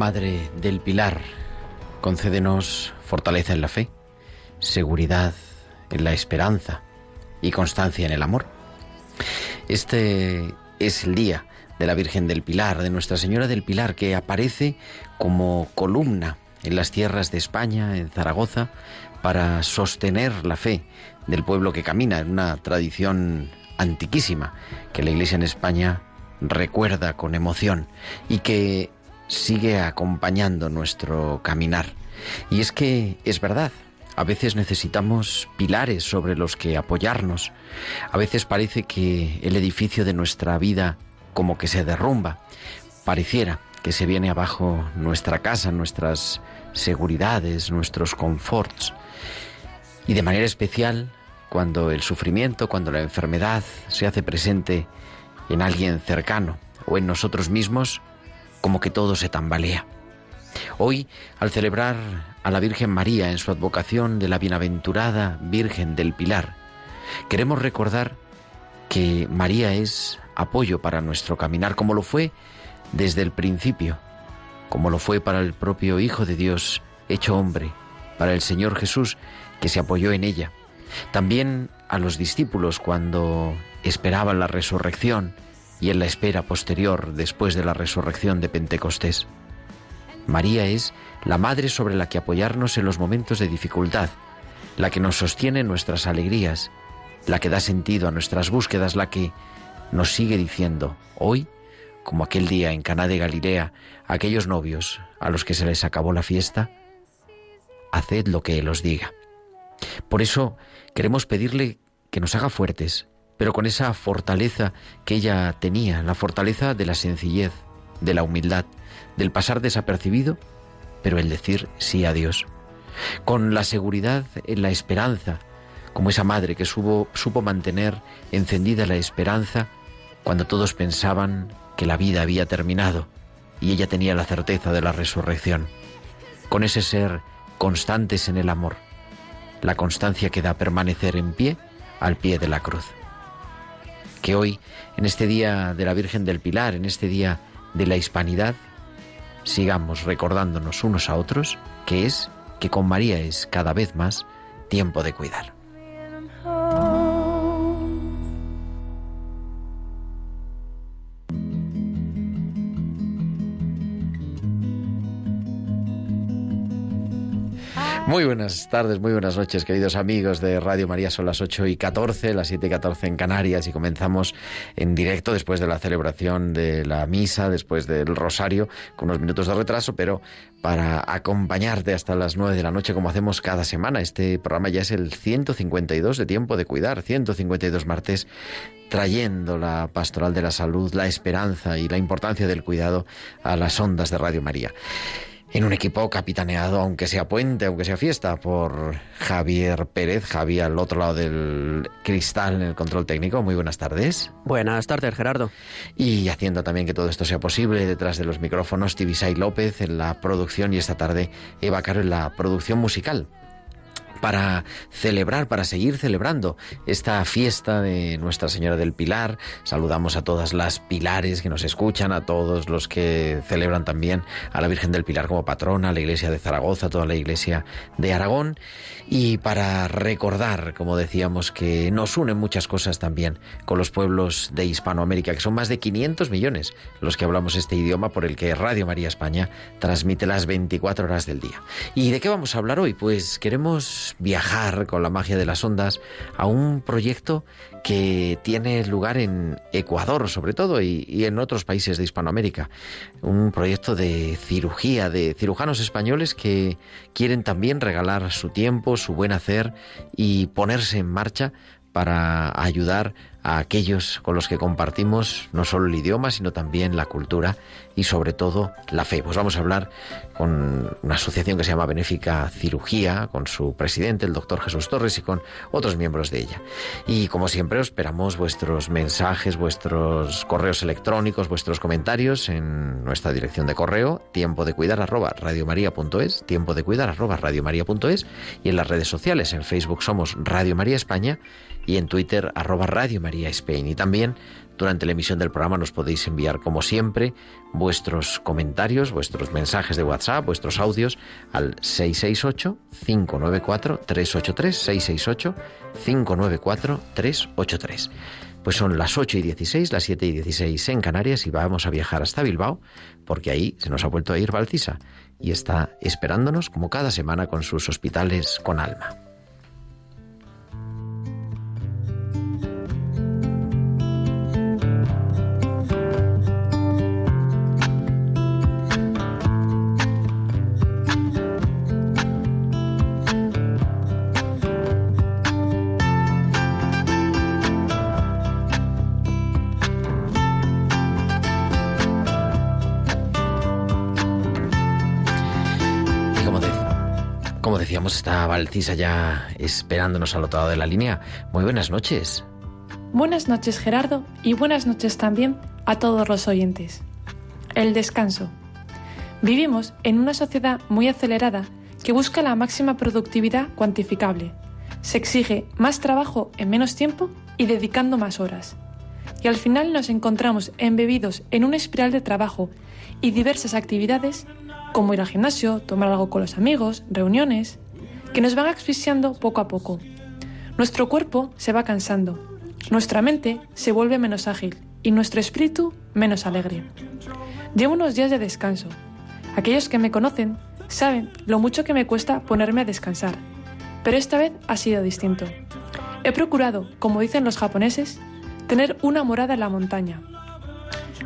Madre del Pilar, concédenos fortaleza en la fe, seguridad en la esperanza y constancia en el amor. Este es el día de la Virgen del Pilar, de Nuestra Señora del Pilar, que aparece como columna en las tierras de España, en Zaragoza, para sostener la fe del pueblo que camina en una tradición antiquísima que la Iglesia en España recuerda con emoción y que sigue acompañando nuestro caminar. Y es que es verdad, a veces necesitamos pilares sobre los que apoyarnos. A veces parece que el edificio de nuestra vida como que se derrumba. Pareciera que se viene abajo nuestra casa, nuestras seguridades, nuestros conforts. Y de manera especial, cuando el sufrimiento, cuando la enfermedad se hace presente en alguien cercano o en nosotros mismos, como que todo se tambalea. Hoy, al celebrar a la Virgen María en su advocación de la bienaventurada Virgen del Pilar, queremos recordar que María es apoyo para nuestro caminar, como lo fue desde el principio, como lo fue para el propio Hijo de Dios hecho hombre, para el Señor Jesús que se apoyó en ella. También a los discípulos cuando esperaban la resurrección y en la espera posterior después de la resurrección de Pentecostés. María es la madre sobre la que apoyarnos en los momentos de dificultad, la que nos sostiene en nuestras alegrías, la que da sentido a nuestras búsquedas, la que nos sigue diciendo, hoy, como aquel día en Caná de Galilea, a aquellos novios a los que se les acabó la fiesta, haced lo que Él os diga. Por eso queremos pedirle que nos haga fuertes, pero con esa fortaleza que ella tenía, la fortaleza de la sencillez, de la humildad, del pasar desapercibido, pero el decir sí a Dios, con la seguridad en la esperanza, como esa madre que supo, mantener encendida la esperanza cuando todos pensaban que la vida había terminado y ella tenía la certeza de la resurrección, con ese ser constantes en el amor, la constancia que da permanecer en pie al pie de la cruz. Que hoy, en este día de la Virgen del Pilar, en este día de la Hispanidad, sigamos recordándonos unos a otros que es que con María es cada vez más tiempo de cuidar. Muy buenas tardes, muy buenas noches, queridos amigos de Radio María. Son las 8 y 14, las 7 y 14 en Canarias y comenzamos en directo después de la celebración de la misa, después del rosario, con unos minutos de retraso, pero para acompañarte hasta las 9 de la noche como hacemos cada semana. Este programa ya es el 152 de Tiempo de Cuidar, 152 martes trayendo la pastoral de la salud, la esperanza y la importancia del cuidado a las ondas de Radio María en un equipo capitaneado, aunque sea puente, aunque sea fiesta, por Javier Pérez, Javier al otro lado del cristal en el control técnico. Muy buenas tardes. Buenas tardes, Gerardo. Y haciendo también que todo esto sea posible, detrás de los micrófonos, Tibisay López en la producción y esta tarde Eva Caro en la producción musical. Para celebrar, para seguir celebrando esta fiesta de Nuestra Señora del Pilar. Saludamos a todas las pilares que nos escuchan, a todos los que celebran también a la Virgen del Pilar como patrona, a la Iglesia de Zaragoza, a toda la Iglesia de Aragón. Y para recordar, como decíamos, que nos unen muchas cosas también con los pueblos de Hispanoamérica, que son más de 500 millones los que hablamos este idioma por el que Radio María España transmite las 24 horas del día. ¿Y de qué vamos a hablar hoy? Pues queremos viajar con la magia de las ondas a un proyecto que tiene lugar en Ecuador sobre todo y, en otros países de Hispanoamérica. Un proyecto de cirugía, de cirujanos españoles que quieren también regalar su tiempo, su buen hacer y ponerse en marcha para ayudar a aquellos con los que compartimos no solo el idioma, sino también la cultura y sobre todo la fe. Pues vamos a hablar con una asociación que se llama Benéfica Cirugía, con su presidente, el doctor Jesús Torres, y con otros miembros de ella. Y como siempre, esperamos vuestros mensajes, vuestros correos electrónicos, vuestros comentarios en nuestra dirección de correo, tiempo de cuidar arroba radiomaria.es, tiempo de cuidar arroba radiomaria.es, y en las redes sociales, en Facebook somos Radio María España y en Twitter arroba Radio María Spain. Y también durante la emisión del programa nos podéis enviar, como siempre, vuestros comentarios, vuestros mensajes de WhatsApp, vuestros audios al 668-594-383, 668-594-383. Pues son las 8 y 16, las 7 y 16 en Canarias y vamos a viajar hasta Bilbao porque ahí se nos ha vuelto a ir Valcisa y está esperándonos como cada semana con sus hospitales con alma. Está Valcisa ya esperándonos al otro lado de la línea. Muy buenas noches. Buenas noches Gerardo y buenas noches también a todos los oyentes. El descanso. Vivimos en una sociedad muy acelerada que busca la máxima productividad cuantificable. Se exige más trabajo en menos tiempo y dedicando más horas. Y al final nos encontramos embebidos en una espiral de trabajo y diversas actividades como ir al gimnasio, tomar algo con los amigos, reuniones, que nos van asfixiando poco a poco. Nuestro cuerpo se va cansando, nuestra mente se vuelve menos ágil y nuestro espíritu menos alegre. Llevo unos días de descanso. Aquellos que me conocen saben lo mucho que me cuesta ponerme a descansar, pero esta vez ha sido distinto. He procurado, como dicen los japoneses, tener una morada en la montaña.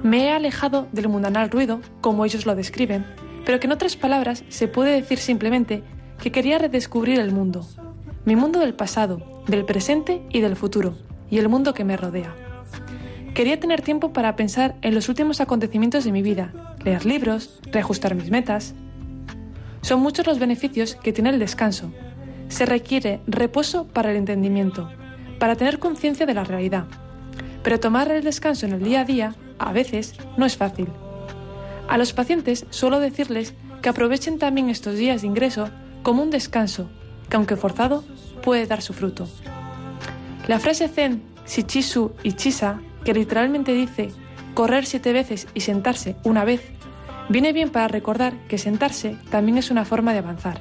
Me he alejado del mundanal ruido, como ellos lo describen, pero que en otras palabras se puede decir simplemente que quería redescubrir el mundo, mi mundo del pasado, del presente y del futuro, y el mundo que me rodea. Quería tener tiempo para pensar en los últimos acontecimientos de mi vida, leer libros, reajustar mis metas. Son muchos los beneficios que tiene el descanso. Se requiere reposo para el entendimiento, para tener conciencia de la realidad. Pero tomar el descanso en el día a día, a veces, no es fácil. A los pacientes suelo decirles que aprovechen también estos días de ingreso como un descanso que, aunque forzado, puede dar su fruto. La frase zen Shichisu y Chisa, que literalmente dice correr siete veces y sentarse una vez, viene bien para recordar que sentarse también es una forma de avanzar.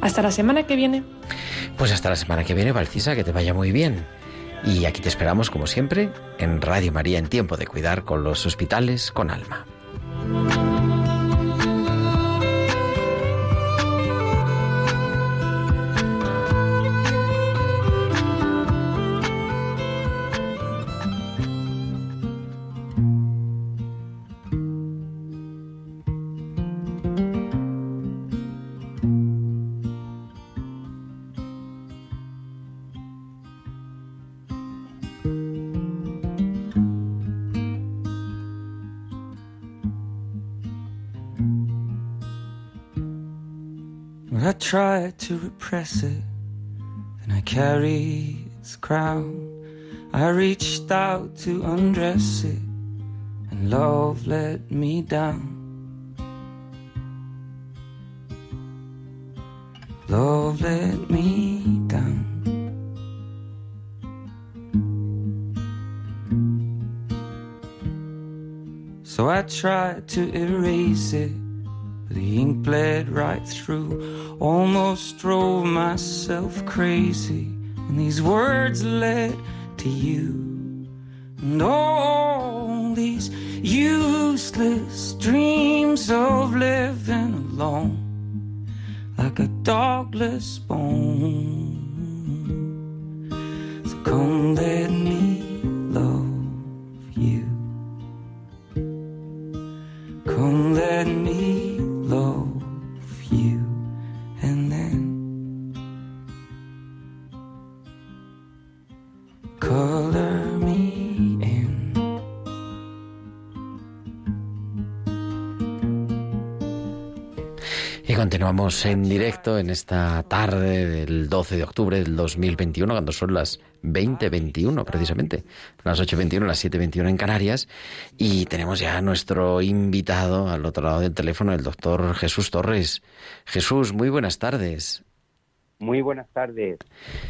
Hasta la semana que viene. Pues hasta la semana que viene, Valcisa, que te vaya muy bien. Y aquí te esperamos, como siempre, en Radio María en Tiempo de Cuidar con los hospitales con alma. tried to repress it, and I carried its crown. I reached out to undress it, and love let me down. Love let me down. So I tried to erase it the ink bled right through. Almost drove myself crazy, and these words led to you. And all these useless dreams of living alone, like a dogless bone. So come let me continuamos en directo en esta tarde del 12 de octubre del 2021, cuando son las 20.21 precisamente, las 8.21, las 7.21 en Canarias. Y tenemos ya a nuestro invitado al otro lado del teléfono, el doctor Jesús Torres. Jesús, muy buenas tardes. Muy buenas tardes.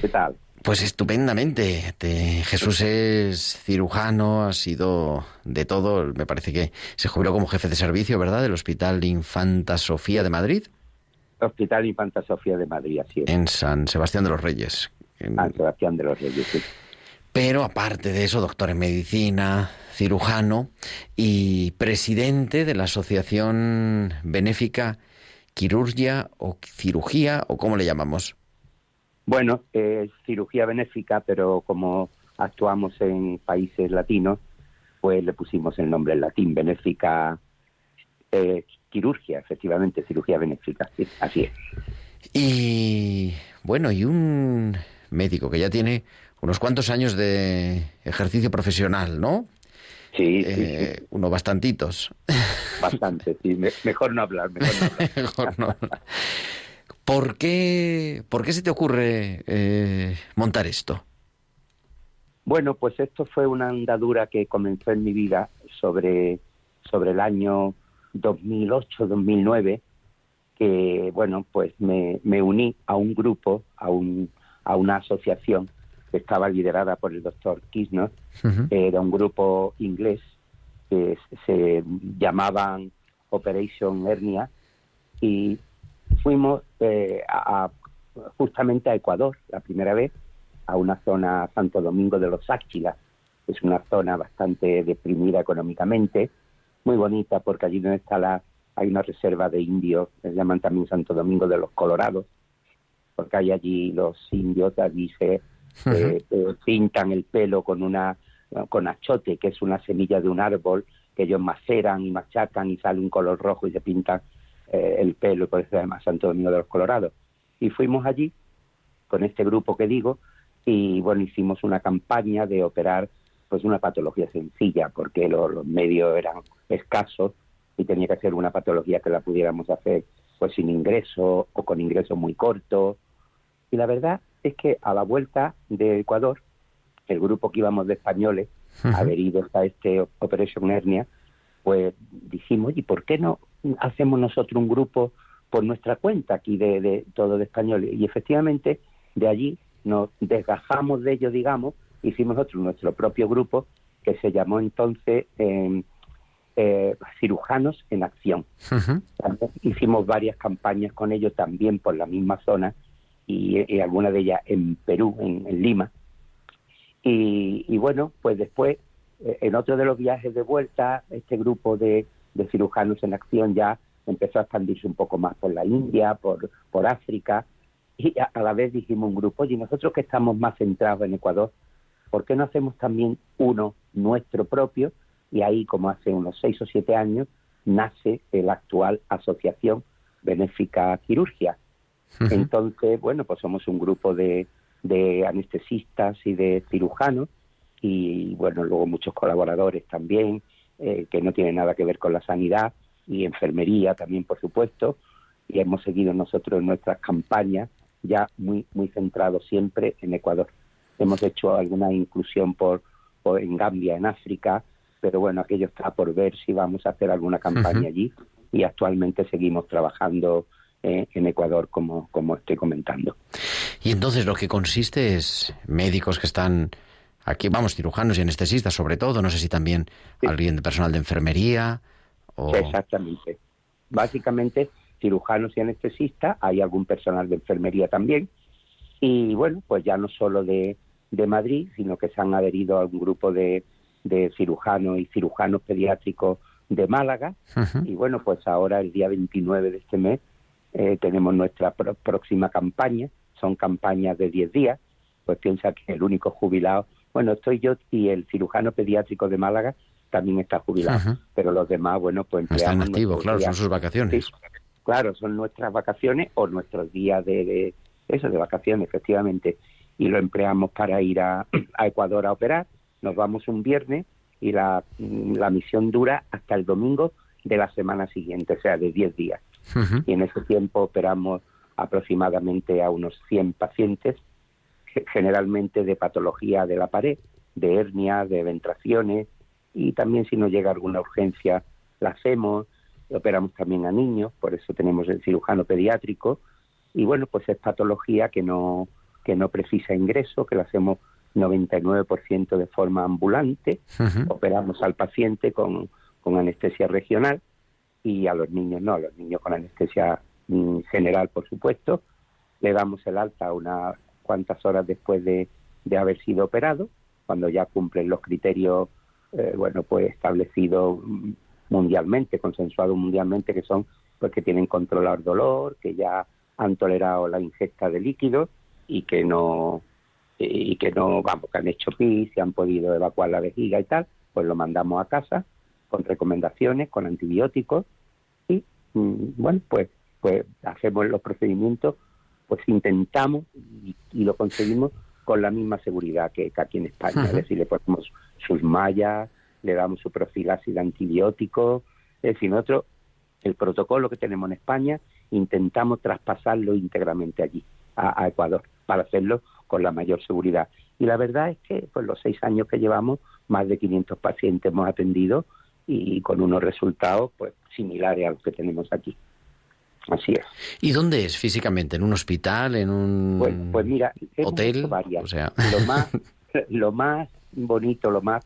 ¿Qué tal? Pues estupendamente. Te- Jesús es cirujano, ha sido de todo. Me parece que se jubiló como jefe de servicio, ¿verdad? Del Hospital Infanta Sofía de Madrid, Hospital Infanta Sofía de Madrid, así es. en San Sebastián de los Reyes. En- San Sebastián de los Reyes. sí. Pero aparte de eso, doctor en medicina, cirujano y presidente de la Asociación Benéfica Quirurgia o Cirugía, o cómo le llamamos. Bueno, es cirugía benéfica, pero como actuamos en países latinos, pues le pusimos el nombre en latín, benéfica eh, quirurgia, efectivamente, cirugía benéfica, sí, así es. Y bueno, y un médico que ya tiene unos cuantos años de ejercicio profesional, ¿no? Sí, sí, Eh, sí, uno bastantitos. bastante, sí. Me- mejor no hablar, mejor no hablar. Mejor no. ¿Por qué, ¿Por qué se te ocurre eh, montar esto? Bueno, pues esto fue una andadura que comenzó en mi vida sobre, sobre el año 2008-2009, que, bueno, pues me, me uní a un grupo, a, un, a una asociación que estaba liderada por el doctor Kirchner, Ujú. era un grupo inglés que se llamaban Operation Hernia y fuimos eh, a- justamente a Ecuador la primera vez a una zona Santo Domingo de los Áchilas es una zona bastante deprimida económicamente muy bonita porque allí donde está la hay una reserva de indios se llaman también Santo Domingo de los Colorados porque hay allí los indios allí se eh, eh, pintan el pelo con una con achote, que es una semilla de un árbol que ellos maceran y machacan y sale un color rojo y se pintan eh, el pelo, y por eso se llama Santo Domingo de los Colorados. Y fuimos allí con este grupo que digo y bueno, hicimos una campaña de operar pues una patología sencilla porque lo- los medios eran escasos y tenía que ser una patología que la pudiéramos hacer pues sin ingreso o con ingresos muy cortos. Y la verdad es que a la vuelta de Ecuador, el grupo que íbamos de españoles, adheridos a este Operation Hernia, pues dijimos, ¿y por qué no hacemos nosotros un grupo por nuestra cuenta aquí de, de todo de españoles? Y efectivamente, de allí nos desgajamos de ello, digamos, hicimos nosotros nuestro propio grupo que se llamó entonces eh, eh, Cirujanos en Acción. Hicimos varias campañas con ellos también por la misma zona y, y algunas de ellas en Perú, en, en Lima. Y, y bueno, pues después, eh, en otro de los viajes de vuelta, este grupo de, de cirujanos en acción ya empezó a expandirse un poco más por la India, por, por África, y a, a la vez dijimos un grupo, y nosotros que estamos más centrados en Ecuador, ¿por qué no hacemos también uno nuestro propio? Y ahí, como hace unos seis o siete años, nace la actual Asociación Benéfica Quirurgia. Entonces, bueno, pues somos un grupo de, de anestesistas y de cirujanos y, bueno, luego muchos colaboradores también eh, que no tienen nada que ver con la sanidad y enfermería también, por supuesto, y hemos seguido nosotros en nuestras campañas ya muy, muy centrados siempre en Ecuador. Hemos hecho alguna inclusión por, por en Gambia, en África, pero bueno, aquello está por ver si vamos a hacer alguna campaña allí y actualmente seguimos trabajando eh, en Ecuador, como, como estoy comentando. Y entonces lo que consiste es médicos que están Aquí vamos, cirujanos y anestesistas sobre todo, no sé si también alguien de personal de enfermería o... Exactamente. Básicamente, cirujanos y anestesistas, hay algún personal de enfermería también, y bueno, pues ya no solo de, de Madrid, sino que se han adherido a un grupo de, de cirujanos y cirujanos pediátricos de Málaga, y bueno, pues ahora el día 29 de este mes eh, tenemos nuestra próxima campaña, son campañas de 10 días, pues piensa que el único jubilado bueno, estoy yo y el cirujano pediátrico de Málaga también está jubilado, pero los demás, bueno, pues Están activos, claro, son sus vacaciones. claro, son nuestras vacaciones o nuestros días de, eso, de vacaciones, efectivamente, y lo empleamos para ir a, Ecuador a operar. Nos vamos un viernes y la, la misión dura hasta el domingo de la semana siguiente, o sea, de 10 días. Y en ese tiempo operamos aproximadamente a unos 100 pacientes generalmente de patología de la pared, de hernia, de ventraciones y también si nos llega alguna urgencia la hacemos, operamos también a niños, por eso tenemos el cirujano pediátrico y bueno, pues es patología que no que no precisa ingreso, que lo hacemos 99% de forma ambulante, operamos al paciente con, con anestesia regional y a los niños no, a los niños con anestesia mm, general, por supuesto, le damos el alta a una cuantas horas después de, haber sido operado, cuando ya cumplen los criterios, eh, bueno, pues establecidos mundialmente, consensuados mundialmente, que son pues que tienen controlar dolor, que ya han tolerado la ingesta de líquidos y que no y que no, vamos, que han hecho pis, y han podido evacuar la vejiga y tal, pues lo mandamos a casa con recomendaciones, con antibióticos y mm, bueno, pues pues hacemos los procedimientos pues intentamos y, lo conseguimos con la misma seguridad que, aquí en España. Es decir, le ponemos sus mallas, le damos su profilaxis de antibióticos. Es decir, nosotros, el protocolo que tenemos en España, intentamos traspasarlo íntegramente allí, a, Ecuador, para hacerlo con la mayor seguridad. Y la verdad es que, pues los seis años que llevamos, más de 500 pacientes hemos atendido y con unos resultados pues similares a los que tenemos aquí. Así es. ¿Y dónde es físicamente? ¿En un hospital? ¿En un pues, pues mira, hotel? O sea... lo, más, lo más bonito, lo más,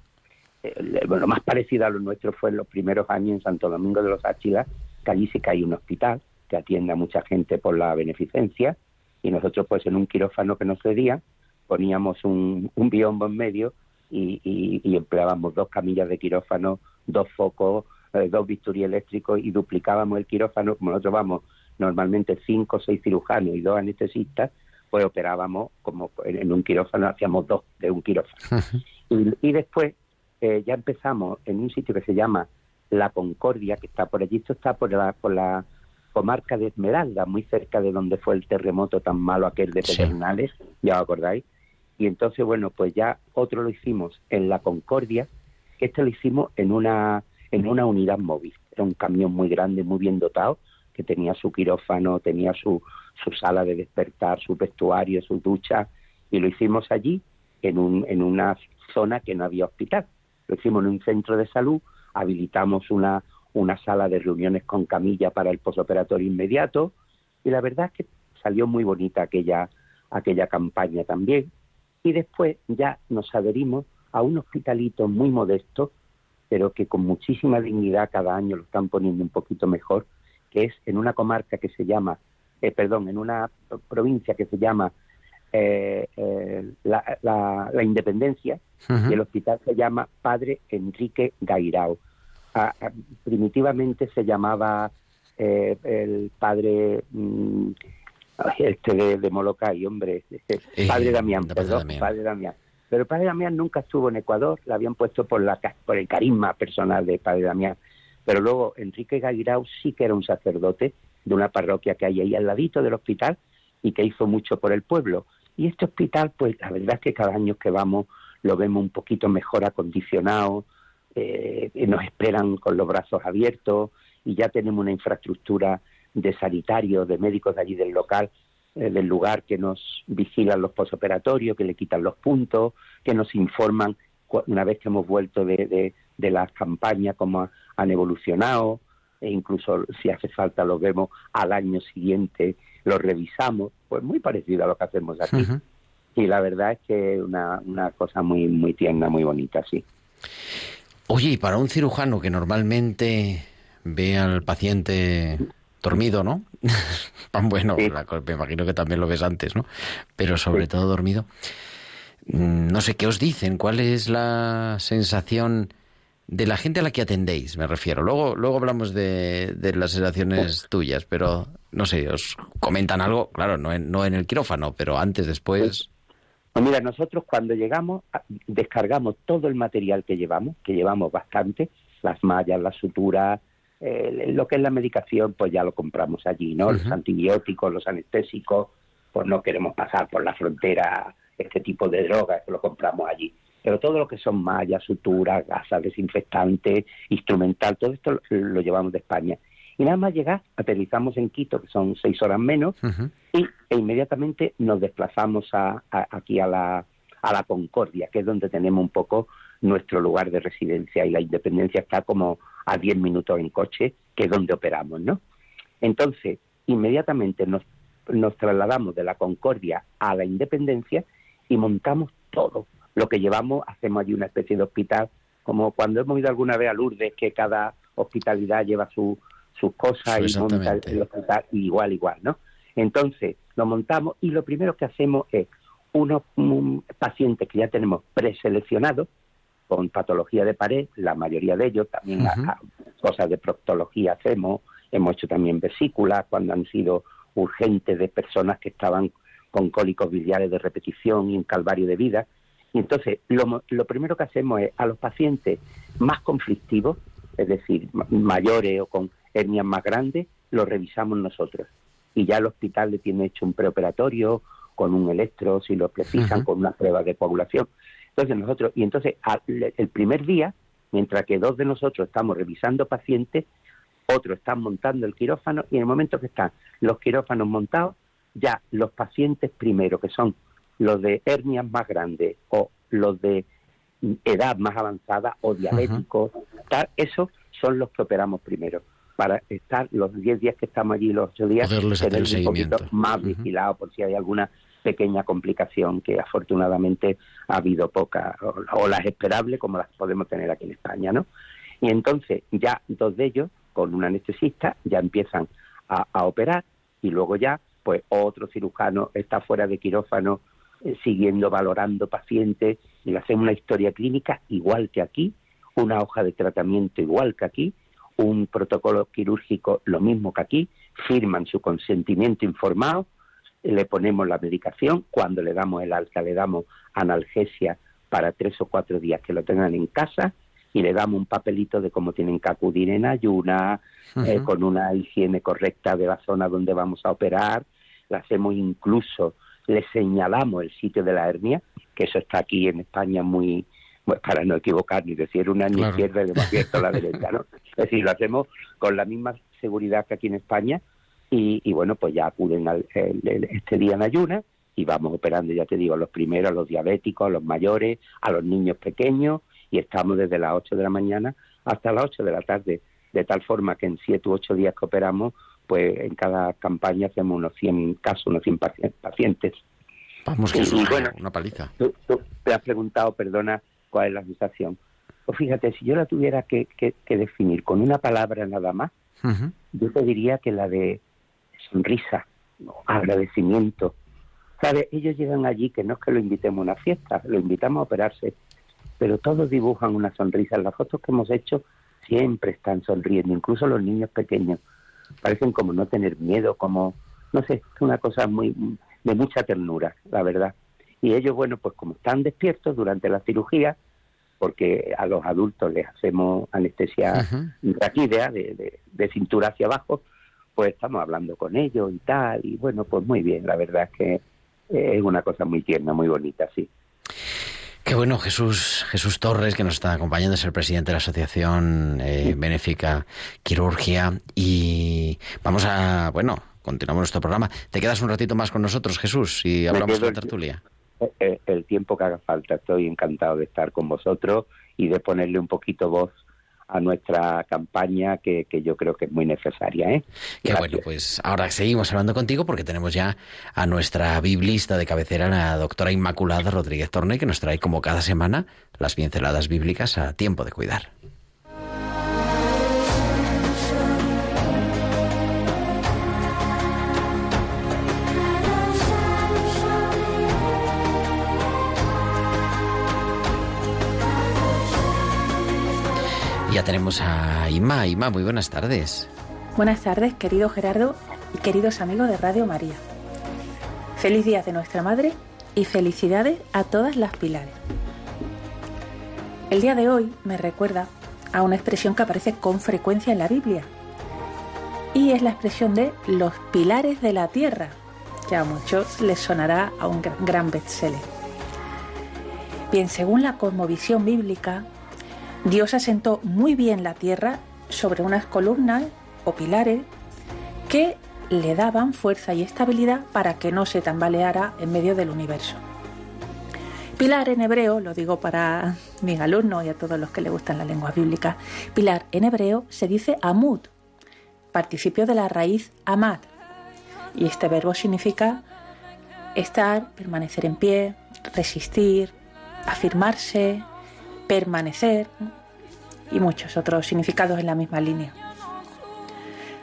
eh, lo más parecido a lo nuestro fue en los primeros años en Santo Domingo de los Áchilas, que allí sí que hay un hospital que atiende a mucha gente por la beneficencia y nosotros pues en un quirófano que nos cedía poníamos un, un biombo en medio y, y empleábamos dos camillas de quirófano, dos focos, eh, dos bisturí eléctricos y duplicábamos el quirófano, como nosotros vamos normalmente cinco o seis cirujanos y dos anestesistas, pues operábamos como en un quirófano, hacíamos dos de un quirófano. y, después eh, ya empezamos en un sitio que se llama La Concordia, que está por allí, esto está por la, por la comarca de Esmeralda, muy cerca de donde fue el terremoto tan malo aquel de Pedernales, ya os acordáis. Y entonces, bueno, pues ya otro lo hicimos en La Concordia, que este lo hicimos en una en una unidad móvil. Era un camión muy grande, muy bien dotado, que tenía su quirófano, tenía su, su sala de despertar, su vestuario, su ducha, y lo hicimos allí, en, un, en una zona que no había hospital. Lo hicimos en un centro de salud, habilitamos una, una sala de reuniones con camilla para el posoperatorio inmediato, y la verdad es que salió muy bonita aquella, aquella campaña también. Y después ya nos adherimos a un hospitalito muy modesto pero que con muchísima dignidad cada año lo están poniendo un poquito mejor, que es en una comarca que se llama, eh, perdón, en una provincia que se llama eh, eh, la, Independencia, y el hospital se llama Padre Enrique Gairao. Ah, primitivamente se llamaba el padre mm, este de, de Molocay, hombre, padre Damián, perdón, padre Damián. Pero el padre Damián nunca estuvo en Ecuador, la habían puesto por, la, por el carisma personal del padre Damián. Pero luego Enrique Gairao sí que era un sacerdote de una parroquia que hay ahí al ladito del hospital y que hizo mucho por el pueblo. Y este hospital, pues la verdad es que cada año que vamos lo vemos un poquito mejor acondicionado, eh, nos esperan con los brazos abiertos y ya tenemos una infraestructura de sanitarios, de médicos de allí del local eh, del lugar que nos vigilan los posoperatorios, que le quitan los puntos, que nos informan una vez que hemos vuelto de, de, las campañas, cómo han evolucionado, e incluso si hace falta lo vemos al año siguiente, lo revisamos, pues muy parecido a lo que hacemos aquí. y la verdad es que una, una cosa muy, muy tierna, muy bonita, sí. Oye, y para un cirujano que normalmente ve al paciente dormido, ¿no? bueno, me imagino que también lo ves antes, ¿no? Pero sobre todo dormido. Mm, no sé qué os dicen, cuál es la sensación de la gente a la que atendéis, me refiero. Luego, luego hablamos de, las sensaciones tuyas, pero no sé, os comentan algo, claro, no en, no en el quirófano, pero antes, después. Pues mira, nosotros cuando llegamos descargamos todo el material que llevamos, que llevamos bastante, las mallas, las suturas, eh, lo que es la medicación, pues ya lo compramos allí, ¿no? Los antibióticos, los anestésicos, pues no queremos pasar por la frontera este tipo de drogas, que lo compramos allí. Pero todo lo que son mallas, suturas, gasas, desinfectantes, instrumental, todo esto lo, llevamos de España. Y nada más llegar, aterrizamos en Quito, que son seis horas menos, y e inmediatamente nos desplazamos a, aquí a la, a la Concordia, que es donde tenemos un poco nuestro lugar de residencia y la independencia está como a diez minutos en coche, que es donde operamos, ¿no? Entonces, inmediatamente nos, nos trasladamos de la Concordia a la Independencia y montamos todo. Lo que llevamos, hacemos allí una especie de hospital, como cuando hemos ido alguna vez a Lourdes, que cada hospitalidad lleva su, sus cosas y monta el hospital igual, igual, ¿no? Entonces, lo montamos y lo primero que hacemos es unos pacientes que ya tenemos preseleccionados con patología de pared, la mayoría de ellos también cosas de proctología hacemos, hemos hecho también vesículas cuando han sido urgentes de personas que estaban con cólicos biliares de repetición y un calvario de vida. Y entonces, lo, lo primero que hacemos es a los pacientes más conflictivos, es decir, mayores o con hernias más grandes, los revisamos nosotros. Y ya el hospital le tiene hecho un preoperatorio con un electro, si lo precisan, con una prueba de coagulación. Entonces nosotros, y entonces el primer día, mientras que dos de nosotros estamos revisando pacientes, otros están montando el quirófano y en el momento que están los quirófanos montados, ya los pacientes primero, que son los de hernias más grandes o los de edad más avanzada o diabéticos, tal, esos son los que operamos primero para estar los 10 días que estamos allí, los 8 días, tener un poquito más vigilado por si hay alguna pequeña complicación que afortunadamente ha habido poca o, las esperables como las podemos tener aquí en España, ¿no? Y entonces ya dos de ellos con un anestesista ya empiezan a operar y luego ya pues otro cirujano está fuera de quirófano eh, siguiendo valorando pacientes. Y le hacemos una historia clínica igual que aquí, una hoja de tratamiento igual que aquí, un protocolo quirúrgico lo mismo que aquí, firman su consentimiento informado, le ponemos la medicación, cuando le damos el alta le damos analgesia para tres o cuatro días que lo tengan en casa y le damos un papelito de cómo tienen que acudir en ayuna, eh, con una higiene correcta de la zona donde vamos a operar, le hacemos incluso, le señalamos el sitio de la hernia, que eso está aquí en España muy, para no equivocar ni decir una ni izquierda y abierto la derecha, ¿no? Es decir, lo hacemos con la misma seguridad que aquí en España y, bueno, pues ya acuden al, este día en ayuna y vamos operando, ya te digo, a los primeros, a los diabéticos, a los mayores, a los niños pequeños y estamos desde las 8 de la mañana hasta las 8 de la tarde, de tal forma que en 7 u 8 días que operamos pues en cada campaña hacemos unos 100 casos, unos 100 pacientes. Vamos, que es una paliza. Tú, te has preguntado, perdona, cuál es la sensación. Pues fíjate, si yo la tuviera que, definir con una palabra nada más, yo te diría que la de sonrisa, agradecimiento. ¿Sabes? Ellos llegan allí que no es que lo invitemos a una fiesta, lo invitamos a operarse, pero todos dibujan una sonrisa. En las fotos que hemos hecho siempre están sonriendo, incluso los niños pequeños parecen como no tener miedo, como, no sé, es una cosa muy de mucha ternura, la verdad. Y ellos, bueno, pues como están despiertos durante la cirugía, porque a los adultos les hacemos anestesia raquídea, de, de, cintura hacia abajo, pues estamos hablando con ellos y tal, y bueno, pues muy bien, la verdad es que es una cosa muy tierna, muy bonita, sí. Qué bueno, Jesús, Jesús Torres, que nos está acompañando, es el presidente de la Asociación eh, Benéfica Quirurgia. Y vamos a, bueno, continuamos nuestro programa. ¿Te quedas un ratito más con nosotros, Jesús, y hablamos de la tertulia? El, el, tiempo que haga falta. Estoy encantado de estar con vosotros y de ponerle un poquito voz a nuestra campaña que, que yo creo que es muy necesaria. ¿eh? Qué bueno, pues ahora seguimos hablando contigo porque tenemos ya a nuestra biblista de cabecera, la doctora Inmaculada Rodríguez Torne, que nos trae como cada semana las pinceladas bíblicas a tiempo de cuidar. Ya tenemos a Ima. Ima, muy buenas tardes. Buenas tardes, querido Gerardo y queridos amigos de Radio María. Feliz día de nuestra Madre y felicidades a todas las pilares. El día de hoy me recuerda a una expresión que aparece con frecuencia en la Biblia y es la expresión de los pilares de la tierra, que a muchos les sonará a un gran bestseller. Bien, según la cosmovisión bíblica, Dios asentó muy bien la tierra sobre unas columnas o pilares que le daban fuerza y estabilidad para que no se tambaleara en medio del universo. Pilar en hebreo, lo digo para mis alumnos y a todos los que le gustan la lengua bíblica, pilar en hebreo se dice amud, participio de la raíz amad, y este verbo significa estar, permanecer en pie, resistir, afirmarse, permanecer y muchos otros significados en la misma línea.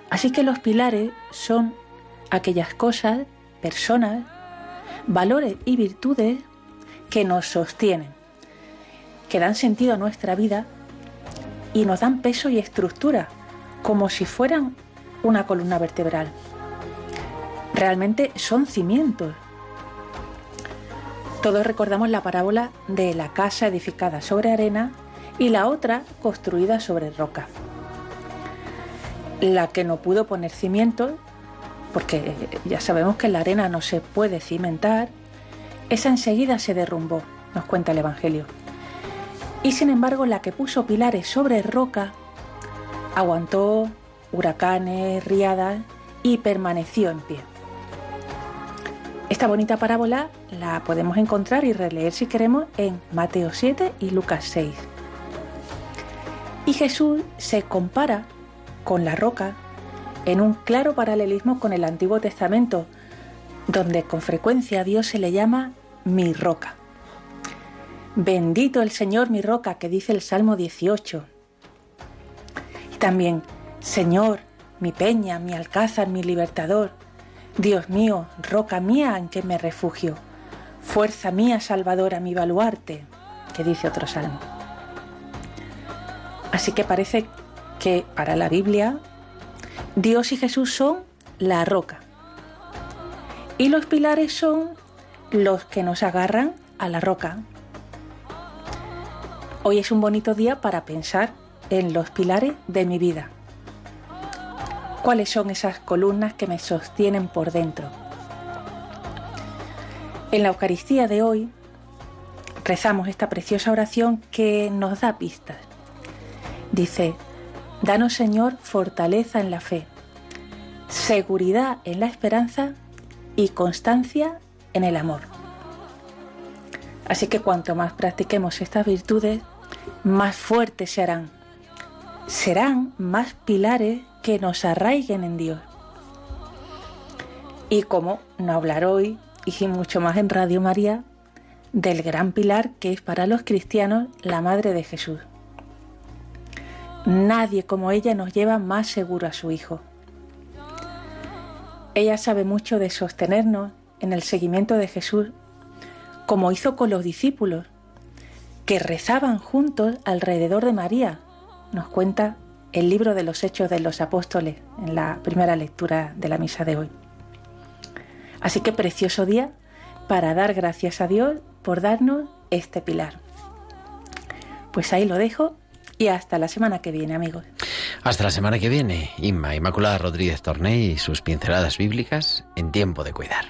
Así que los pilares son aquellas cosas, personas, valores y virtudes que nos sostienen, que dan sentido a nuestra vida y nos dan peso y estructura, como si fueran una columna vertebral. Realmente son cimientos. Todos recordamos la parábola de la casa edificada sobre arena y la otra construida sobre roca. La que no pudo poner cimientos, porque ya sabemos que la arena no se puede cimentar, esa enseguida se derrumbó, nos cuenta el Evangelio. Y sin embargo la que puso pilares sobre roca aguantó huracanes, riadas y permaneció en pie. Esta bonita parábola la podemos encontrar y releer si queremos en Mateo 7 y Lucas 6. Y Jesús se compara con la roca en un claro paralelismo con el Antiguo Testamento, donde con frecuencia a Dios se le llama mi roca. Bendito el Señor mi roca, que dice el Salmo 18. Y también, Señor, mi peña, mi alcázar, mi libertador, Dios mío, roca mía en que me refugio, fuerza mía salvadora, mi baluarte, que dice otro salmo. Así que parece que para la Biblia Dios y Jesús son la roca y los pilares son los que nos agarran a la roca. Hoy es un bonito día para pensar en los pilares de mi vida. ¿Cuáles son esas columnas que me sostienen por dentro? En la Eucaristía de hoy rezamos esta preciosa oración que nos da pistas. Dice, Danos Señor fortaleza en la fe, seguridad en la esperanza y constancia en el amor. Así que cuanto más practiquemos estas virtudes, más fuertes se harán. Serán más pilares que nos arraiguen en Dios. Y como no hablar hoy, y mucho más en Radio María, del gran pilar que es para los cristianos la Madre de Jesús. Nadie como ella nos lleva más seguro a su Hijo. Ella sabe mucho de sostenernos en el seguimiento de Jesús, como hizo con los discípulos, que rezaban juntos alrededor de María, nos cuenta el libro de los Hechos de los Apóstoles en la primera lectura de la misa de hoy. Así que precioso día para dar gracias a Dios por darnos este pilar. Pues ahí lo dejo y hasta la semana que viene, amigos. Hasta la semana que viene, Inma Inmaculada Rodríguez Torney y sus pinceladas bíblicas en tiempo de cuidar.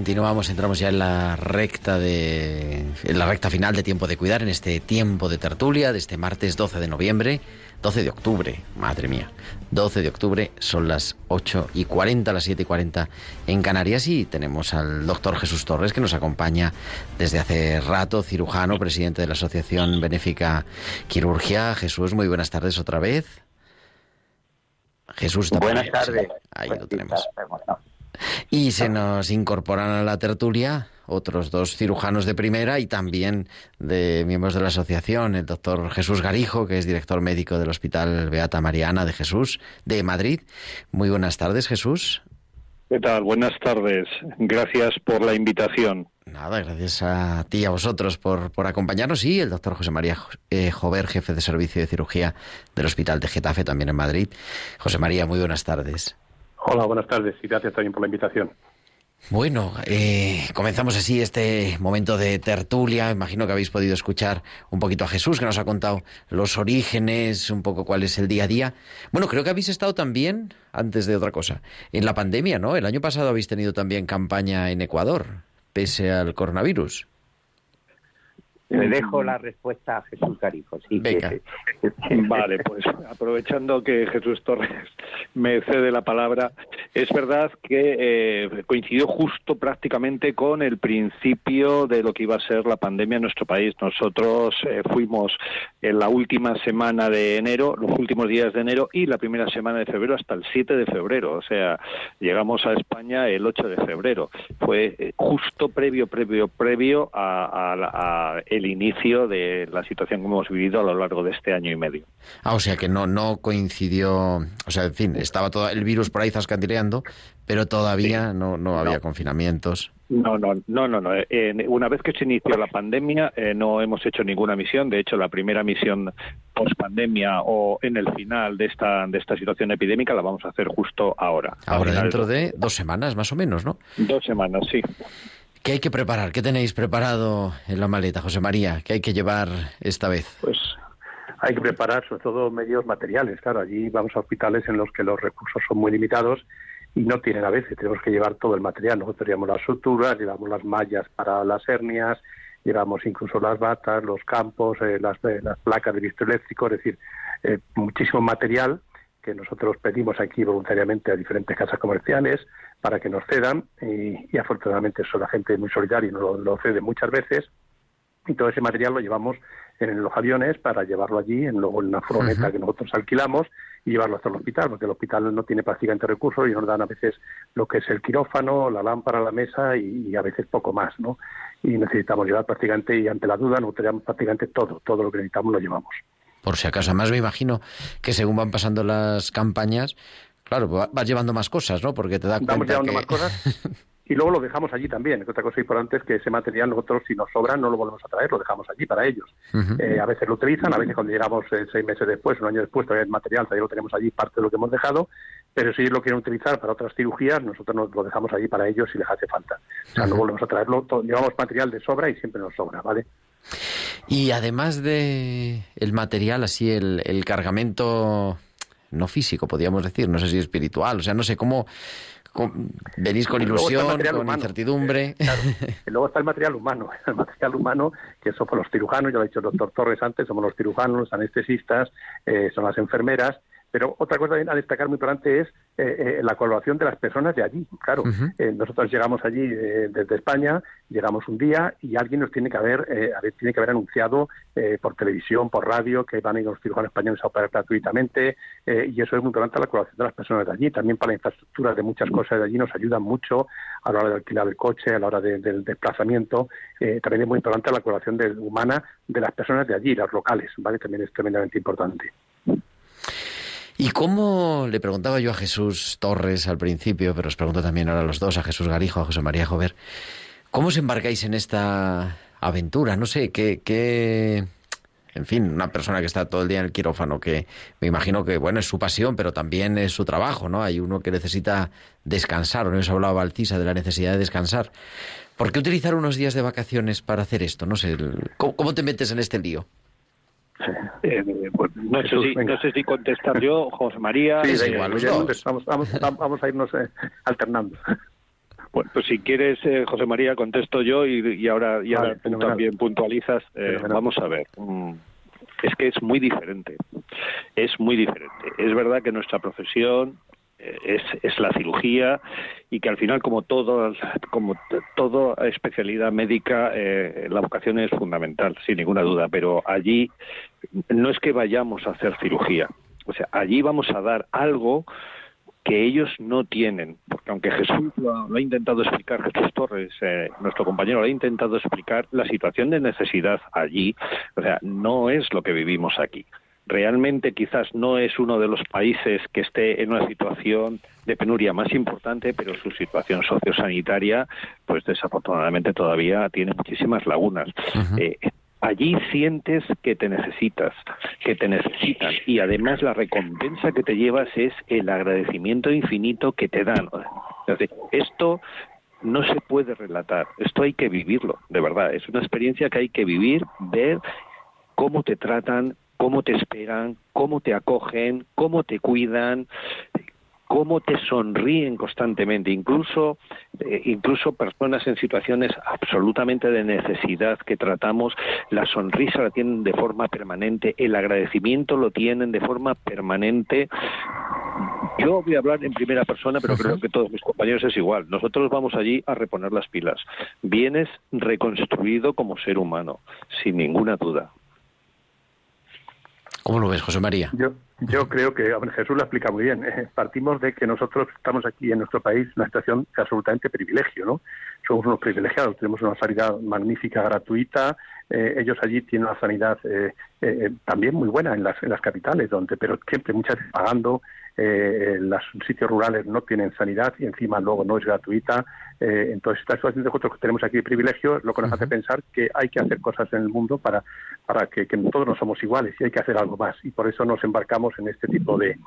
Continuamos, entramos ya en la recta de en la recta final de tiempo de cuidar en este tiempo de tertulia de este martes 12 de noviembre, 12 de octubre, madre mía. 12 de octubre son las 8 y 40, las 7 y 40 en Canarias y tenemos al doctor Jesús Torres que nos acompaña desde hace rato, cirujano, presidente de la Asociación Benéfica Quirurgia. Jesús, muy buenas tardes otra vez. Jesús Buenas tardes. sí, ahí lo tenemos. Y se nos incorporan a la tertulia otros dos cirujanos de primera y también de miembros de la asociación, el doctor Jesús Garijo, que es director médico del Hospital Beata Mariana de Jesús de Madrid. Muy buenas tardes, Jesús. ¿Qué tal? Buenas tardes. Gracias por la invitación. Nada, gracias a ti y a vosotros por, por acompañarnos y el doctor José María eh, Jover, jefe de servicio de cirugía del Hospital de Getafe, también en Madrid. José María, muy buenas tardes. Hola, buenas tardes y gracias también por la invitación. Bueno, eh, comenzamos así este momento de tertulia. Imagino que habéis podido escuchar un poquito a Jesús, que nos ha contado los orígenes, un poco cuál es el día a día. Bueno, creo que habéis estado también, antes de otra cosa, en la pandemia, ¿no? El año pasado habéis tenido también campaña en Ecuador, pese al coronavirus. Le dejo la respuesta a Jesús Carijo. Sí, que- Venga. Vale, pues aprovechando que Jesús Torres me cede la palabra, es verdad que eh, coincidió justo prácticamente con el principio de lo que iba a ser la pandemia en nuestro país. Nosotros eh, fuimos en la última semana de enero, los últimos días de enero y la primera semana de febrero hasta el 7 de febrero. O sea, llegamos a España el 8 de febrero. Fue eh, justo previo, previo, previo a, a la- a el inicio de la situación que hemos vivido a lo largo de este año y medio. Ah, o sea que no, no coincidió, o sea, en fin, estaba todo el virus por ahí zascandileando, pero todavía no, no había confinamientos. No, no, no, no, no. Eh, una vez que se inició la pandemia, eh, no hemos hecho ninguna misión. De hecho, la primera misión post pandemia o en el final de esta de esta situación epidémica la vamos a hacer justo ahora. Ahora dentro de dos semanas más o menos, ¿no? dos semanas, sí. ¿Qué hay que preparar? ¿Qué tenéis preparado en la maleta, José María? ¿Qué hay que llevar esta vez? Pues hay que preparar sobre todo medios materiales. Claro, allí vamos a hospitales en los que los recursos son muy limitados y no tienen a veces. Tenemos que llevar todo el material. Nosotros llevamos las suturas, llevamos las mallas para las hernias, llevamos incluso las batas, los campos, eh, las, eh, las placas de visto eléctrico, es decir, eh, muchísimo material que nosotros pedimos aquí voluntariamente a diferentes casas comerciales para que nos cedan y, y afortunadamente eso la gente es muy solidaria y nos lo, lo cede muchas veces y todo ese material lo llevamos en los aviones para llevarlo allí, en, luego en una furgoneta que nosotros alquilamos y llevarlo hasta el hospital, porque el hospital no tiene prácticamente recursos y nos dan a veces lo que es el quirófano, la lámpara, la mesa y, y a veces poco más, ¿no? Y necesitamos llevar prácticamente, y ante la duda, nosotros llevamos prácticamente todo, todo lo que necesitamos lo llevamos. Por si acaso, además me imagino que según van pasando las campañas, claro, va- vas llevando más cosas, ¿no? Porque te da Vamos cuenta llevando que... más cosas y luego lo dejamos allí también. Otra cosa importante es que ese material nosotros, si nos sobra, no lo volvemos a traer, lo dejamos allí para ellos. Eh, a veces lo utilizan, a veces cuando llegamos eh, seis meses después, un año después, todavía el material, todavía lo tenemos allí, parte de lo que hemos dejado, pero si ellos lo quieren utilizar para otras cirugías, nosotros nos lo dejamos allí para ellos si les hace falta. O sea, no volvemos a traerlo, llevamos material de sobra y siempre nos sobra, ¿vale? Y además de el material, así el, el cargamento no físico, podríamos decir, no sé si espiritual, o sea, no sé cómo, venís con ilusión, con humano. incertidumbre. Eh, claro. Y luego está el material humano, el material humano, que son los cirujanos, ya lo ha dicho el doctor Torres antes, somos los cirujanos, los anestesistas, eh, son las enfermeras, pero otra cosa a destacar muy importante es eh, eh, la colaboración de las personas de allí. Claro, eh, nosotros llegamos allí eh, desde España, llegamos un día y alguien nos tiene que haber, eh, haber- tiene que haber anunciado eh, por televisión, por radio, que van a ir los cirujanos españoles a operar gratuitamente y eso es muy importante la colaboración de las personas de allí. También para la infraestructura de muchas cosas de allí nos ayudan mucho a la hora de alquilar el coche, a la hora de- del desplazamiento. También es muy importante la colaboración de- humana de las personas de allí, las locales, ¿vale? También es tremendamente importante. ¿Y cómo le preguntaba yo a Jesús Torres al principio, pero os pregunto también ahora a los dos, a Jesús Garijo, a José María Jover, ¿cómo os embarcáis en esta aventura? No sé, ¿qué, qué, en fin, una persona que está todo el día en el quirófano, que me imagino que, bueno, es su pasión, pero también es su trabajo, ¿no? Hay uno que necesita descansar, ¿no? Os hablaba Alcisa de la necesidad de descansar. ¿Por qué utilizar unos días de vacaciones para hacer esto? No sé, el- ¿cómo, cómo te metes en este lío? Eh, pues, no, sé si, venga. no sé si contestar yo, José María. Sí, eh, da igual, vamos, vamos, vamos a irnos eh, alternando. Bueno, pues si quieres, eh, José María, contesto yo y, ahora, y ahora tú también puntualizas. Eh, vamos a ver. Mm, es que es muy diferente. Es muy diferente. Es verdad que nuestra profesión es, es, la cirugía y que al final como todo como toda especialidad médica eh, la vocación es fundamental sin ninguna duda pero allí no es que vayamos a hacer cirugía. O sea allí vamos a dar algo que ellos no tienen, porque aunque Jesús lo, ha intentado explicar, Jesús Torres, eh, nuestro compañero, lo ha intentado explicar, la situación de necesidad allí, o sea, no es lo que vivimos aquí realmente quizás no es uno de los países que esté en una situación de penuria más importante, pero su situación sociosanitaria, pues desafortunadamente todavía tiene muchísimas lagunas. Eh, allí sientes que te necesitas, que te necesitan y además la recompensa que te llevas es el agradecimiento infinito que te dan. Esto no se puede relatar, esto hay que vivirlo, de verdad, es una experiencia que hay que vivir, ver cómo te tratan, cómo te esperan, cómo te acogen, cómo te cuidan, cómo te sonríen constantemente, incluso, eh, incluso personas en situaciones absolutamente de necesidad que tratamos, la sonrisa la tienen de forma permanente, el agradecimiento lo tienen de forma permanente. Yo voy a hablar en primera persona, pero creo que todos mis compañeros es igual. Nosotros vamos allí a reponer las pilas. Vienes reconstruido como ser humano, sin ninguna duda. ¿Cómo lo ves, José María? Yo, creo que Jesús lo explica muy bien. Eh, partimos de que nosotros estamos aquí en nuestro país en una situación de absolutamente privilegio, ¿no? Somos unos privilegiados, tenemos una sanidad magnífica, gratuita. Eh, ellos allí tienen una sanidad eh, también muy buena en las, en las capitales, donde, pero siempre muchas veces pagando eh, los sitios rurales no tienen sanidad y encima luego no es gratuita. Eh, entonces, esta situación de nosotros que tenemos aquí de privilegio lo que nos hace pensar que hay que hacer cosas en el mundo para, para que, todos no somos iguales y hay que hacer algo más. Y por eso nos embarcamos en este tipo de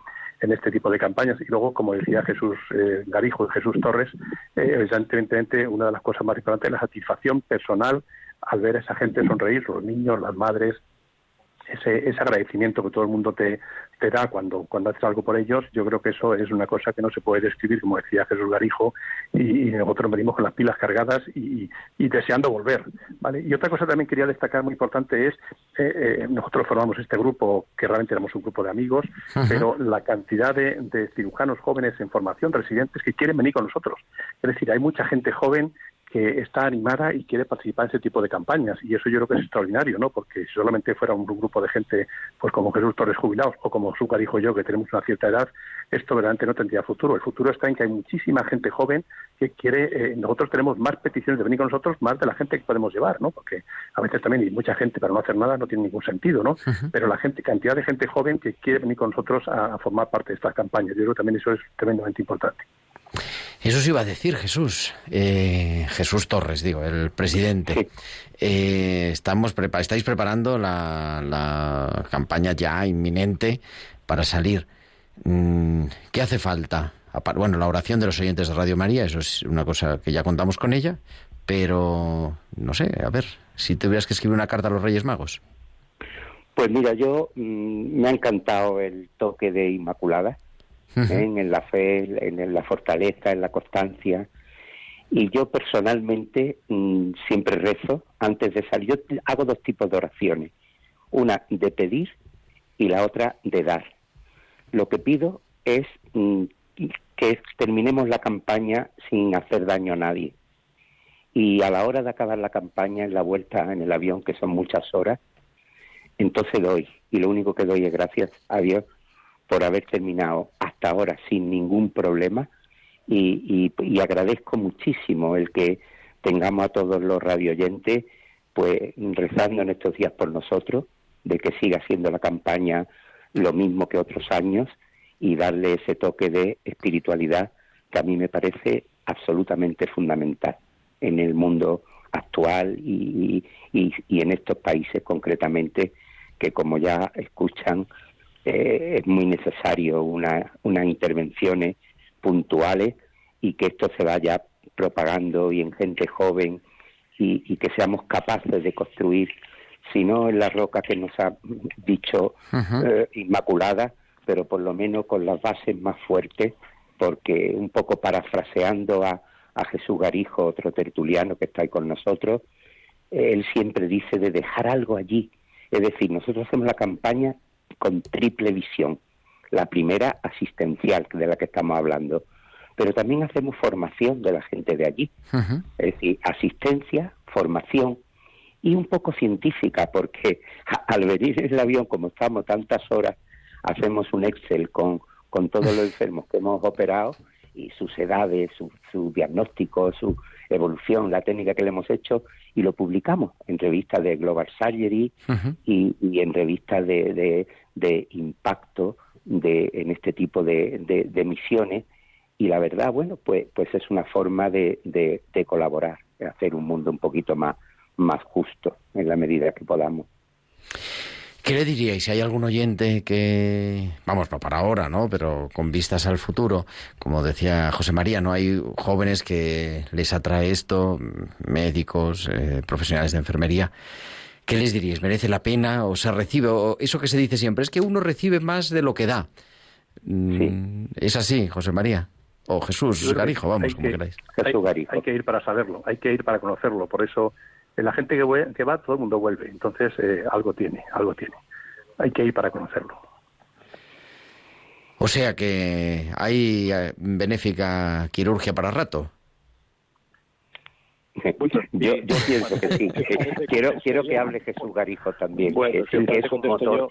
en este tipo de campañas. Y luego, como decía Jesús eh, Garijo y Jesús Torres, eh, evidentemente una de las cosas más importantes es la satisfacción personal al ver a esa gente sonreír, los niños, las madres, ese, ese agradecimiento que todo el mundo te, te da cuando, cuando haces algo por ellos, yo creo que eso es una cosa que no se puede describir, como decía Jesús Garijo, y, nosotros venimos con las pilas cargadas y, deseando volver. ¿vale? Y otra cosa también quería destacar muy importante es, eh, eh, nosotros formamos este grupo, que realmente éramos un grupo de amigos, pero la cantidad de, de cirujanos jóvenes en formación, residentes, que quieren venir con nosotros. Es decir, hay mucha gente joven que está animada y quiere participar en ese tipo de campañas. Y eso yo creo que es extraordinario, ¿no? Porque si solamente fuera un grupo de gente, pues como Jesús Torres jubilados o como Zúcar dijo yo, que tenemos una cierta edad, esto verdaderamente no tendría futuro. El futuro está en que hay muchísima gente joven que quiere, eh, nosotros tenemos más peticiones de venir con nosotros, más de la gente que podemos llevar, ¿no? Porque a veces también hay mucha gente para no hacer nada no tiene ningún sentido, ¿no? Pero la gente, cantidad de gente joven que quiere venir con nosotros a, a formar parte de estas campañas. Yo creo que también eso es tremendamente importante. Eso se iba a decir Jesús, eh, Jesús Torres, digo, el presidente. Eh, estamos estáis preparando la, campaña ya inminente para salir. Mm, ¿Qué hace falta? Bueno, la oración de los oyentes de Radio María, eso es una cosa que ya contamos con ella, pero no sé, a ver, si tuvieras que escribir una carta a los Reyes Magos. Pues mira, yo mm, me ha encantado el toque de Inmaculada en la fe, en la fortaleza, en la constancia. Y yo personalmente mm, siempre rezo antes de salir. Yo hago dos tipos de oraciones. Una de pedir y la otra de dar. Lo que pido es mm, que terminemos la campaña sin hacer daño a nadie. Y a la hora de acabar la campaña, en la vuelta en el avión, que son muchas horas, entonces doy. Y lo único que doy es gracias a Dios por haber terminado hasta ahora sin ningún problema. Y, agradezco muchísimo el que tengamos a todos los radioyentes pues rezando en estos días por nosotros, de que siga siendo la campaña lo mismo que otros años y darle ese toque de espiritualidad que a mí me parece absolutamente fundamental en el mundo actual y, y en estos países concretamente que como ya escuchan eh, es muy necesario una, unas intervenciones puntuales y que esto se vaya propagando y en gente joven y, que seamos capaces de construir, si no en la roca que nos ha dicho eh, Inmaculada, pero por lo menos con las bases más fuertes, porque un poco parafraseando a, a Jesús Garijo, otro tertuliano que está ahí con nosotros, él siempre dice de dejar algo allí. Es decir, nosotros hacemos la campaña con triple visión. La primera, asistencial, de la que estamos hablando. Pero también hacemos formación de la gente de allí. Es decir, asistencia, formación y un poco científica, porque al venir en el avión, como estamos tantas horas, hacemos un Excel con, con todos los enfermos que hemos operado y sus edades, su, su diagnóstico, su evolución, la técnica que le hemos hecho y lo publicamos en revistas de Global Surgery y, y, en revistas de, de, de, impacto de, en este tipo de, de, misiones y la verdad, bueno, pues, pues es una forma de, de, colaborar, de hacer un mundo un poquito más, más justo en la medida que podamos. ¿Qué le diríais si hay algún oyente que, vamos, no para ahora, ¿no? Pero con vistas al futuro, como decía José María, ¿no? Hay jóvenes que les atrae esto, médicos, eh, profesionales de enfermería. ¿Qué les diríais? ¿Merece la pena o se recibe? O eso que se dice siempre, es que uno recibe más de lo que da. Mm, ¿Es así, José María? O Jesús Garijo, vamos, como queráis. Jesús Garijo. Hay, que ir para saberlo, hay que ir para conocerlo. Por eso la gente que, que va, todo el mundo vuelve. Entonces, eh, algo tiene, algo tiene. Hay que ir para conocerlo. O sea que hay eh, benéfica quirurgia para rato. Yo, yo pienso que sí. quiero, quiero que hable Jesús Garijo también, que, es un motor.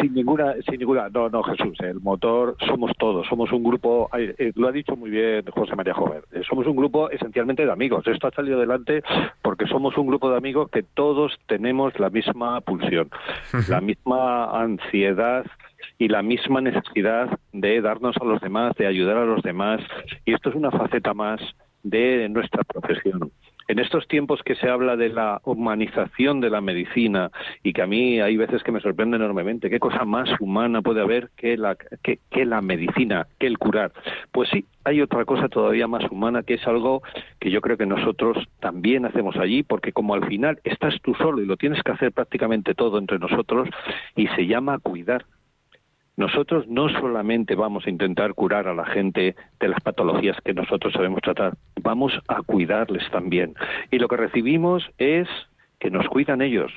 Sin ninguna, sin ninguna, no, no, Jesús, el motor somos todos, somos un grupo, eh, lo ha dicho muy bien José María Jover, eh, somos un grupo esencialmente de amigos. Esto ha salido adelante porque somos un grupo de amigos que todos tenemos la misma pulsión, la misma ansiedad y la misma necesidad de darnos a los demás, de ayudar a los demás. Y esto es una faceta más de nuestra profesión. En estos tiempos que se habla de la humanización de la medicina y que a mí hay veces que me sorprende enormemente, ¿qué cosa más humana puede haber que la, que, la medicina, que el curar? Pues sí, hay otra cosa todavía más humana que es algo que yo creo que nosotros también hacemos allí, porque como al final estás tú solo y lo tienes que hacer prácticamente todo entre nosotros y se llama cuidar nosotros no solamente vamos a intentar curar a la gente de las patologías que nosotros sabemos tratar, vamos a cuidarles también. Y lo que recibimos es que nos cuidan ellos.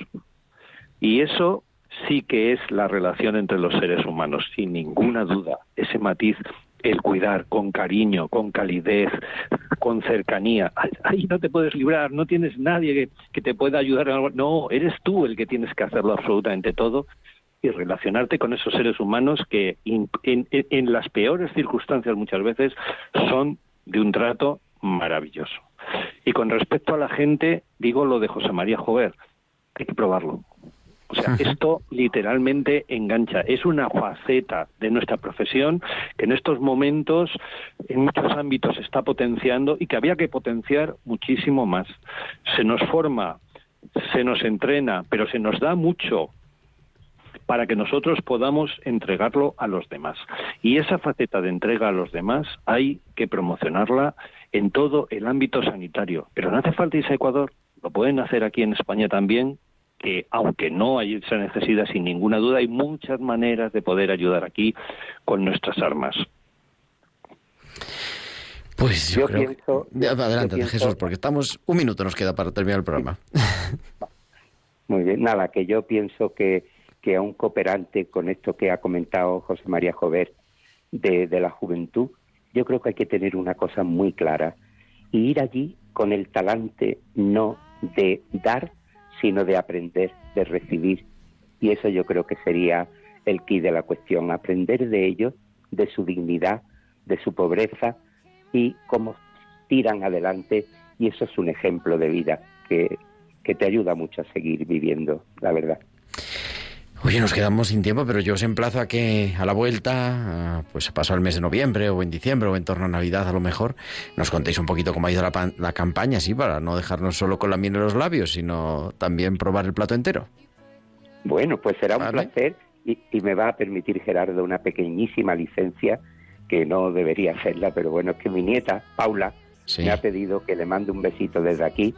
Y eso sí que es la relación entre los seres humanos, sin ninguna duda. Ese matiz, el cuidar con cariño, con calidez, con cercanía. Ahí no te puedes librar, no tienes nadie que, te pueda ayudar en algo. No, eres tú el que tienes que hacerlo absolutamente todo y relacionarte con esos seres humanos que en, las peores circunstancias muchas veces son de un trato maravilloso. Y con respecto a la gente, digo lo de José María Jover, hay que probarlo. O sea, esto literalmente engancha. Es una faceta de nuestra profesión que en estos momentos en muchos ámbitos se está potenciando y que había que potenciar muchísimo más. Se nos forma, se nos entrena, pero se nos da mucho para que nosotros podamos entregarlo a los demás. Y esa faceta de entrega a los demás hay que promocionarla en todo el ámbito sanitario. Pero no hace falta irse a Ecuador, lo pueden hacer aquí en España también, que aunque no hay esa necesidad, sin ninguna duda, hay muchas maneras de poder ayudar aquí con nuestras armas. Pues yo, creo... Adelante, Jesús, porque estamos... Un minuto nos queda para terminar el programa. Muy bien, nada, que yo pienso que que a un cooperante con esto que ha comentado José María Jover de, la juventud, yo creo que hay que tener una cosa muy clara y ir allí con el talante no de dar, sino de aprender, de recibir. Y eso yo creo que sería el quid de la cuestión, aprender de ellos, de su dignidad, de su pobreza y cómo tiran adelante. Y eso es un ejemplo de vida que, que te ayuda mucho a seguir viviendo, la verdad. Oye, nos quedamos sin tiempo, pero yo os emplazo a que a la vuelta, pues pasado el mes de noviembre o en diciembre o en torno a Navidad a lo mejor, nos contéis un poquito cómo ha ido la, campaña, sí, para no dejarnos solo con la miel en los labios, sino también probar el plato entero. Bueno, pues será un placer y, me va a permitir, Gerardo, una pequeñísima licencia que no debería hacerla, pero bueno, es que mi nieta, Paula, me ha pedido que le mande un besito desde aquí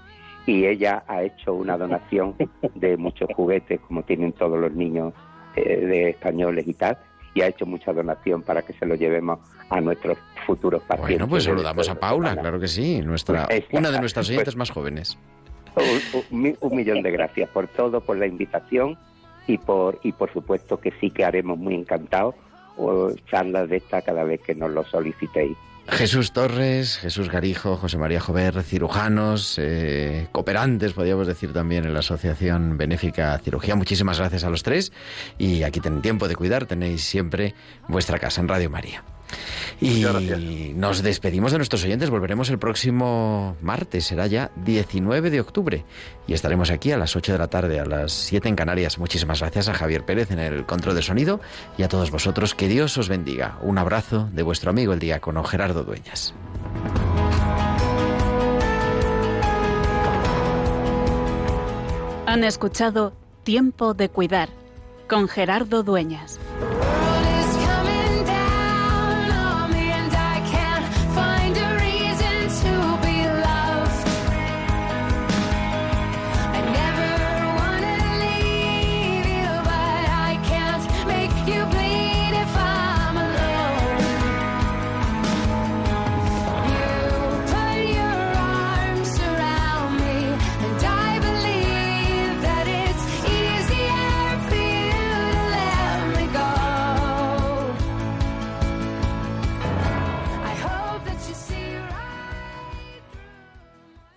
y ella ha hecho una donación de muchos juguetes, como tienen todos los niños eh, de españoles y tal, y ha hecho mucha donación para que se lo llevemos a nuestros futuros pacientes. Bueno, pues saludamos a Paula, claro que sí, nuestra, una de nuestras oyentes más jóvenes. Un, un, millón de gracias por todo, por la invitación y por y por supuesto que sí que haremos muy encantados charlas de esta cada vez que nos lo solicitéis. Jesús Torres, Jesús Garijo, José María Jover, cirujanos, eh, cooperantes, podríamos decir también en la Asociación Benéfica Cirugía. Muchísimas gracias a los tres y aquí tienen tiempo de cuidar, tenéis siempre vuestra casa en Radio María. Y nos despedimos de nuestros oyentes. Volveremos el próximo martes, será ya 19 de octubre. Y estaremos aquí a las 8 de la tarde, a las 7 en Canarias. Muchísimas gracias a Javier Pérez en el control de sonido y a todos vosotros. Que Dios os bendiga. Un abrazo de vuestro amigo el diácono Gerardo Dueñas. Han escuchado Tiempo de Cuidar con Gerardo Dueñas.